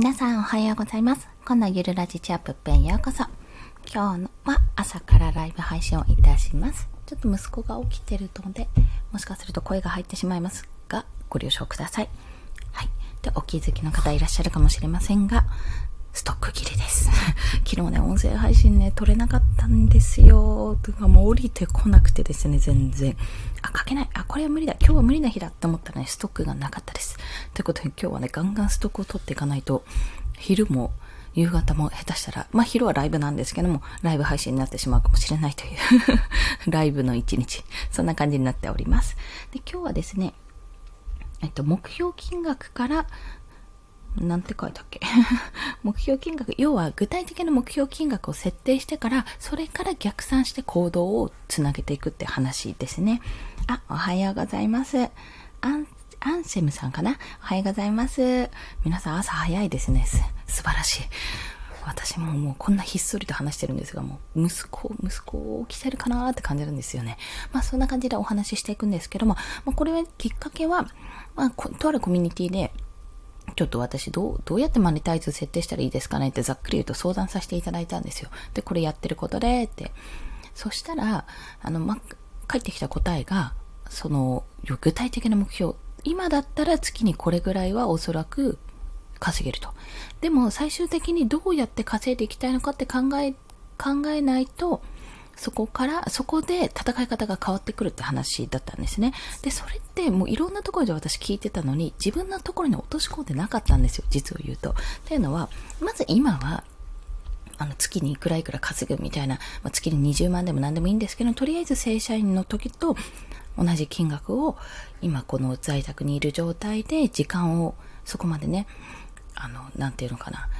皆さんおはようございます。こんなゆるラジチャップペンようこそ。今日は朝からライブ配信をいたします。ちょっと息子が起きてるので、もしかすると声が入ってしまいますが、ご了承ください。はい。で、お気づきの方いらっしゃるかもしれませんが、ストック切れです。昨日ね、音声配信ね、撮れなかったんですよ。とかもう降りてこなくてですね、全然。あ、書けない。あ、これは無理だ。今日は無理な日だって思ったらね、ストックがなかったです。ということで今日はね、ガンガンストックを取っていかないと、昼も夕方も下手したら、まあ昼はライブなんですけども、ライブ配信になってしまうかもしれないという ライブの一日。そんな感じになっております。で、今日はですね、えっと、目標金額からなんて書いたっけ？目標金額、要は具体的な目標金額を設定してから、それから逆算して行動をつなげていくって話ですね。あ、おはようございます。アン、アンセムさんかな？おはようございます。皆さん朝早いですね。す、素晴らしい。私ももうこんなひっそりと話してるんですが、もう息子、息子起きてるかなーって感じるんですよね。まあそんな感じでお話ししていくんですけども、まあこれはきっかけは、まあとあるコミュニティで、ちょっと私どう、どうやってマネタイズ設定したらいいですかね？ってざっくり言うと相談させていただいたんですよ。で、これやってることでって。そしたら、あの、ま、返ってきた答えが、その、具体的な目標。今だったら月にこれぐらいはおそらく稼げると。でも最終的にどうやって稼いでいきたいのかって考え、考えないと、そこから、そこで戦い方が変わってくるって話だったんですね。で、それってもういろんなところで私聞いてたのに、自分のところに落とし込んでなかったんですよ、実を言うと。っていうのは、まず今は、あの、月にいくらいくら稼ぐみたいな、まあ、月に20万でも何でもいいんですけど、とりあえず正社員の時と同じ金額を、今この在宅にいる状態で時間をそこまでね、あの、なんていうのかな、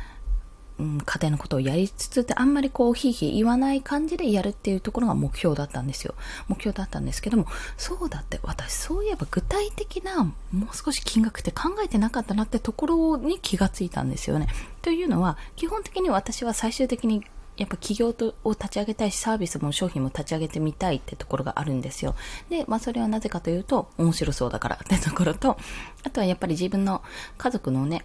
うん、家庭のことをやりつつってあんまりこう、ひいひい言わない感じでやるっていうところが目標だったんですよ。目標だったんですけども、そうだって、私そういえば具体的な、もう少し金額って考えてなかったなってところに気がついたんですよね。というのは、基本的に私は最終的にやっぱ企業とを立ち上げたいし、サービスも商品も立ち上げてみたいってところがあるんですよ。で、まあそれはなぜかというと、面白そうだからってところと、あとはやっぱり自分の家族のね、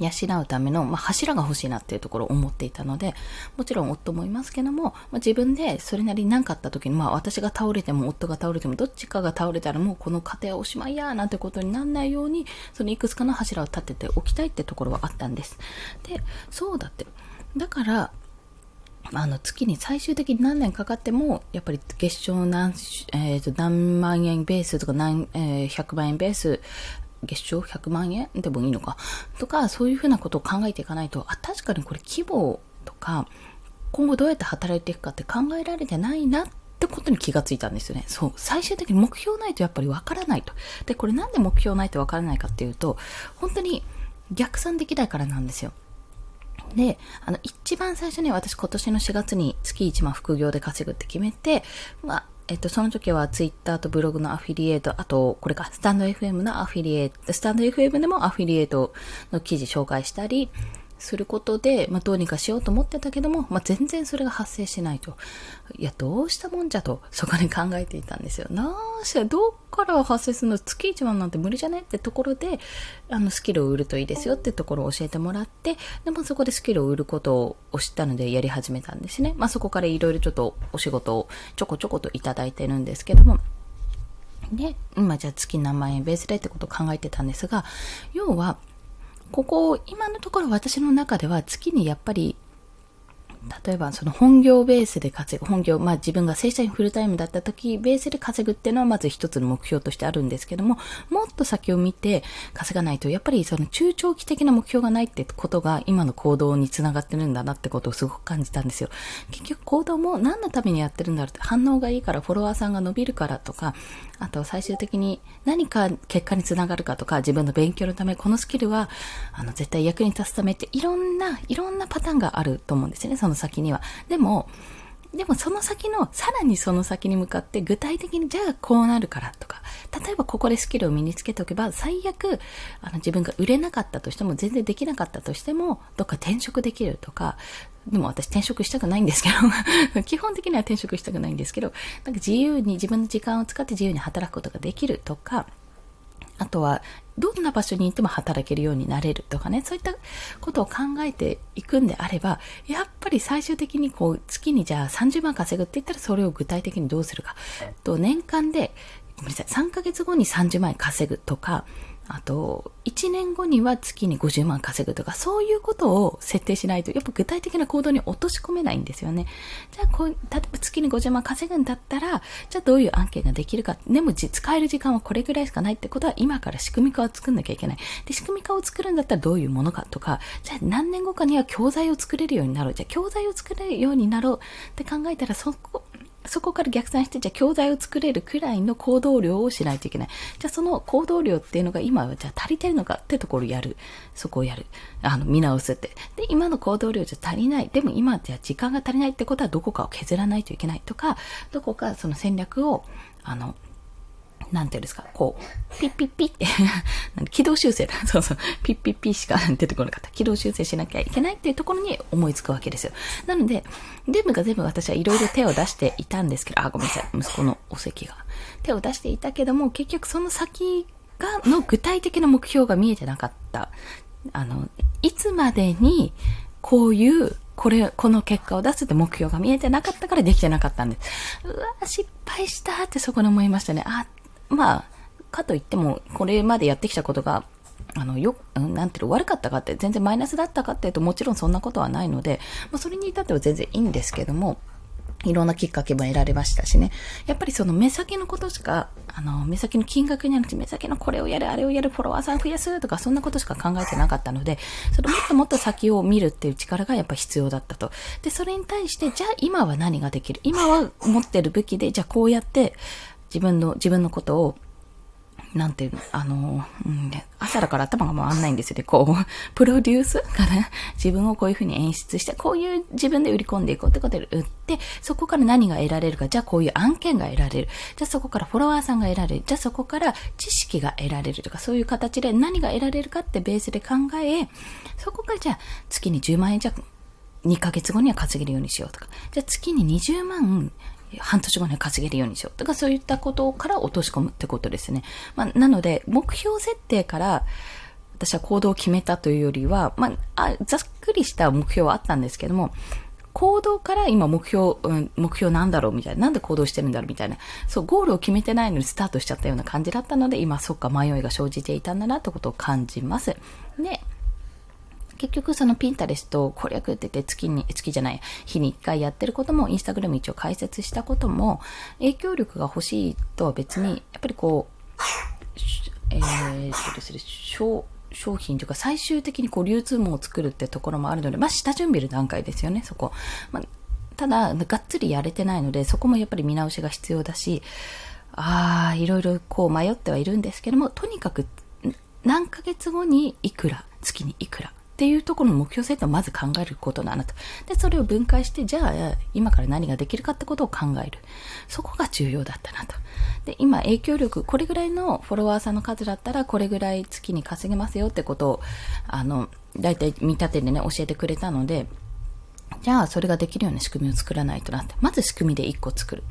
養うための、まあ、柱が欲しいなっていうところを思っていたので、もちろん夫もいますけども、まあ、自分でそれなりに何かあった時に、まあ私が倒れても夫が倒れてもどっちかが倒れたらもうこの家庭はおしまいやなんてことにならないように、そのいくつかの柱を立てておきたいってところはあったんです。で、そうだって。だから、あの月に最終的に何年かかっても、やっぱり月賞何,、えー、と何万円ベースとか何、えー、100万円ベース、月賞100万円でもいいのかとか、そういうふうなことを考えていかないと、あ、確かにこれ規模とか、今後どうやって働いていくかって考えられてないなってことに気がついたんですよね。そう。最終的に目標ないとやっぱりわからないと。で、これなんで目標ないとわからないかっていうと、本当に逆算できないからなんですよ。で、あの、一番最初に私今年の4月に月1万副業で稼ぐって決めて、まあ、えっと、その時はツイッターとブログのアフィリエイト、あと、これか、スタンド FM のアフィリエイト、スタンド FM でもアフィリエイトの記事紹介したり、することで、まあ、どうにかしようと思ってたけども、まあ、全然それが発生しないと。いや、どうしたもんじゃと、そこに考えていたんですよ。なーし、どっから発生するの？月1万なんて無理じゃね？ってところで、あの、スキルを売るといいですよってところを教えてもらって、でもそこでスキルを売ることを知ったのでやり始めたんですね。まあ、そこからいろいろちょっとお仕事をちょこちょこといただいてるんですけども、で、今じゃあ月何万円ベースでってことを考えてたんですが、要は、ここ、今のところ私の中では月にやっぱり例えばその本業ベースで稼ぐ、本業、まあ自分が正社員フルタイムだった時、ベースで稼ぐっていうのはまず一つの目標としてあるんですけども、もっと先を見て稼がないと、やっぱりその中長期的な目標がないってことが今の行動につながってるんだなってことをすごく感じたんですよ。結局行動も何のためにやってるんだろうって、反応がいいからフォロワーさんが伸びるからとか、あと最終的に何か結果につながるかとか、自分の勉強のため、このスキルは、あの、絶対役に立つためっていろんな、いろんなパターンがあると思うんですよね。その先には。でも、でもその先の、さらにその先に向かって具体的にじゃあこうなるからとか、例えばここでスキルを身につけておけば、最悪、あの自分が売れなかったとしても、全然できなかったとしても、どっか転職できるとか、でも私転職したくないんですけど、基本的には転職したくないんですけど、なんか自由に自分の時間を使って自由に働くことができるとか、あとは、どんな場所にいても働けるようになれるとかね、そういったことを考えていくんであれば、やっぱり最終的にこう、月にじゃあ30万稼ぐって言ったらそれを具体的にどうするか。と、年間で、ごめんなさい、3ヶ月後に30万円稼ぐとか、あと、1年後には月に50万稼ぐとか、そういうことを設定しないと、やっぱ具体的な行動に落とし込めないんですよね。じゃあこう、例えば月に50万稼ぐんだったら、じゃあどういう案件ができるか。でも使える時間はこれぐらいしかないってことは、今から仕組み化を作んなきゃいけない。で、仕組み化を作るんだったらどういうものかとか、じゃあ何年後かには教材を作れるようになろう。じゃあ教材を作れるようになろうって考えたら、そこ、そこから逆算して、じゃあ教材を作れるくらいの行動量をしないといけない。じゃあその行動量っていうのが今はじゃあ足りてるのかってところをやる。そこをやる。あの、見直すって。で、今の行動量じゃ足りない。でも今じゃ時間が足りないってことはどこかを削らないといけないとか、どこかその戦略を、あの、なんていうんですか、こう、ピッピッピッ って軌道修正だ。そうそう、ピッピッピッしか出てこなかった。軌道修正しなきゃいけないっていうところに思いつくわけですよ。なので、全部が全部私はいろいろ手を出していたんですけど、あ、ごめんなさい、息子のお席が。手を出していたけども、結局その先が、の具体的な目標が見えてなかった。あの、いつまでに、こういうこれ、この結果を出すって目標が見えてなかったからできてなかったんです。うわ、失敗したってそこに思いましたね。あ、まあ、かといっても、これまでやってきたことが、あの、よ、なんていうの、悪かったかって、全然マイナスだったかっていうと、もちろんそんなことはないので、まあ、それに至っては全然いいんですけども、いろんなきっかけも得られましたしね。やっぱりその目先のことしか、あの、目先の金額になくて、目先のこれをやる、あれをやる、フォロワーさん増やすとか、そんなことしか考えてなかったので、そのもっともっと先を見るっていう力がやっぱ必要だったと。で、それに対して、じゃあ今は何ができる？今は持ってる武器で、じゃあこうやって、自分の、自分のことを、なんていうの、あの、うん、朝だから頭が回んないんですよね。こう、プロデュースから自分をこういう風に演出して、こういう自分で売り込んでいこうってことで売って、そこから何が得られるか、じゃあこういう案件が得られる。じゃあそこからフォロワーさんが得られる。じゃあそこから知識が得られるとか、そういう形で何が得られるかってベースで考え、そこからじゃあ月に10万円弱、2ヶ月後には稼げるようにしようとか、じゃあ月に20万半年後に稼げるようにしようとか、そういったことから落とし込むってことですね。まあ、なので、目標設定から、私は行動を決めたというよりは、まあ、あざっくりした目標はあったんですけども、行動から今目標、うん、目標なんだろうみたいな、なんで行動してるんだろうみたいな、そう、ゴールを決めてないのにスタートしちゃったような感じだったので、今そっか迷いが生じていたんだなってことを感じます。で、結局そのピンタレスト攻略ってて月に、月じゃない、日に1回やってることも、インスタグラム一応解説したことも、影響力が欲しいとは別に、やっぱりこう、えー、そうですね、商、商品というか最終的にこう流通網を作るってところもあるので、まあ下準備の段階ですよね、そこ。まあ、ただ、がっつりやれてないので、そこもやっぱり見直しが必要だし、ああ、いろいろこう迷ってはいるんですけども、とにかく何ヶ月後にいくら、月にいくらっていうところの目標設定をまず考えることだなと。で、それを分解して、じゃあ、今から何ができるかってことを考える。そこが重要だったなと。で、今、影響力、これぐらいのフォロワーさんの数だったら、これぐらい月に稼げますよってことを、あの、大体見立てでね、教えてくれたので、じゃあ、それができるような仕組みを作らないとなって。まず仕組みで1個作る。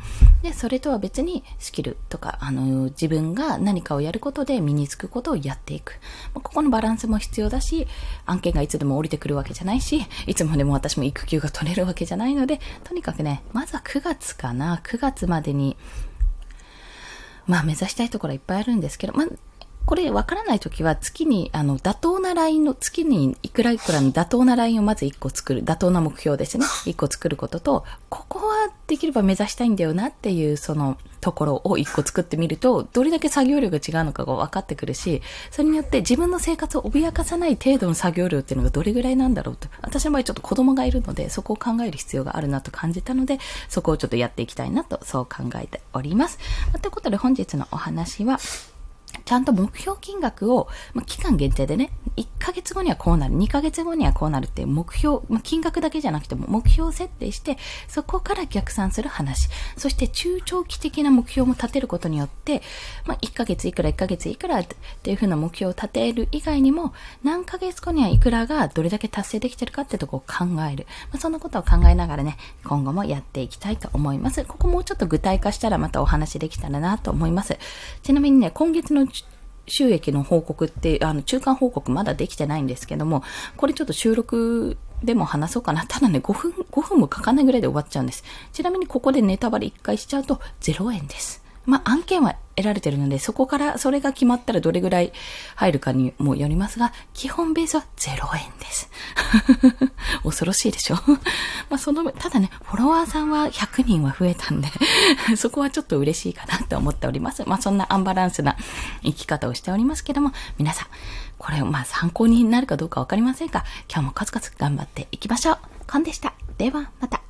で、それとは別にスキルとか、あの、自分が何かをやることで身につくことをやっていく。ここのバランスも必要だし、案件がいつでも降りてくるわけじゃないし、いつまでも私も育休が取れるわけじゃないので、とにかくね、まずは9月かな。9月までに、まあ目指したいところはいっぱいあるんですけど、まあこれわからないときは月に、あの、妥当なラインの、月にいくらいくらの妥当なラインをまず1個作る。妥当な目標ですね。1個作ることと、ここはできれば目指したいんだよなっていう、その、ところを1個作ってみると、どれだけ作業量が違うのかが分かってくるし、それによって自分の生活を脅かさない程度の作業量っていうのがどれぐらいなんだろうと。私の場合ちょっと子供がいるので、そこを考える必要があるなと感じたので、そこをちょっとやっていきたいなと、そう考えております。ということで本日のお話は、ちゃんと目標金額を、まあ、期間限定でね、1ヶ月後にはこうなる、2ヶ月後にはこうなるっていう目標、まあ、金額だけじゃなくても目標を設定して、そこから逆算する話。そして中長期的な目標も立てることによって、まあ、1ヶ月いくら、1ヶ月いくらっていう風な目標を立てる以外にも、何ヶ月後にはいくらがどれだけ達成できてるかってとこを考える。まあ、そんなことを考えながらね、今後もやっていきたいと思います。ここもうちょっと具体化したらまたお話できたらなと思います。ちなみにね、今月の収益の報告って、あの、中間報告まだできてないんですけども、これちょっと収録でも話そうかな。ただね、5分、5分もかかないぐらいで終わっちゃうんです。ちなみにここでネタバレ1回しちゃうと0円です。まあ、案件は得られてるので、そこからそれが決まったらどれぐらい入るかにもよりますが、基本ベースは0円です。恐ろしいでしょ？まあ、その、ただね、フォロワーさんは100人は増えたんで そこはちょっと嬉しいかなと思っております。まあ、そんなアンバランスな生き方をしておりますけども、皆さん、これ、ま、参考になるかどうかわかりませんが、今日もコツコツ頑張っていきましょう。コンでした。では、また。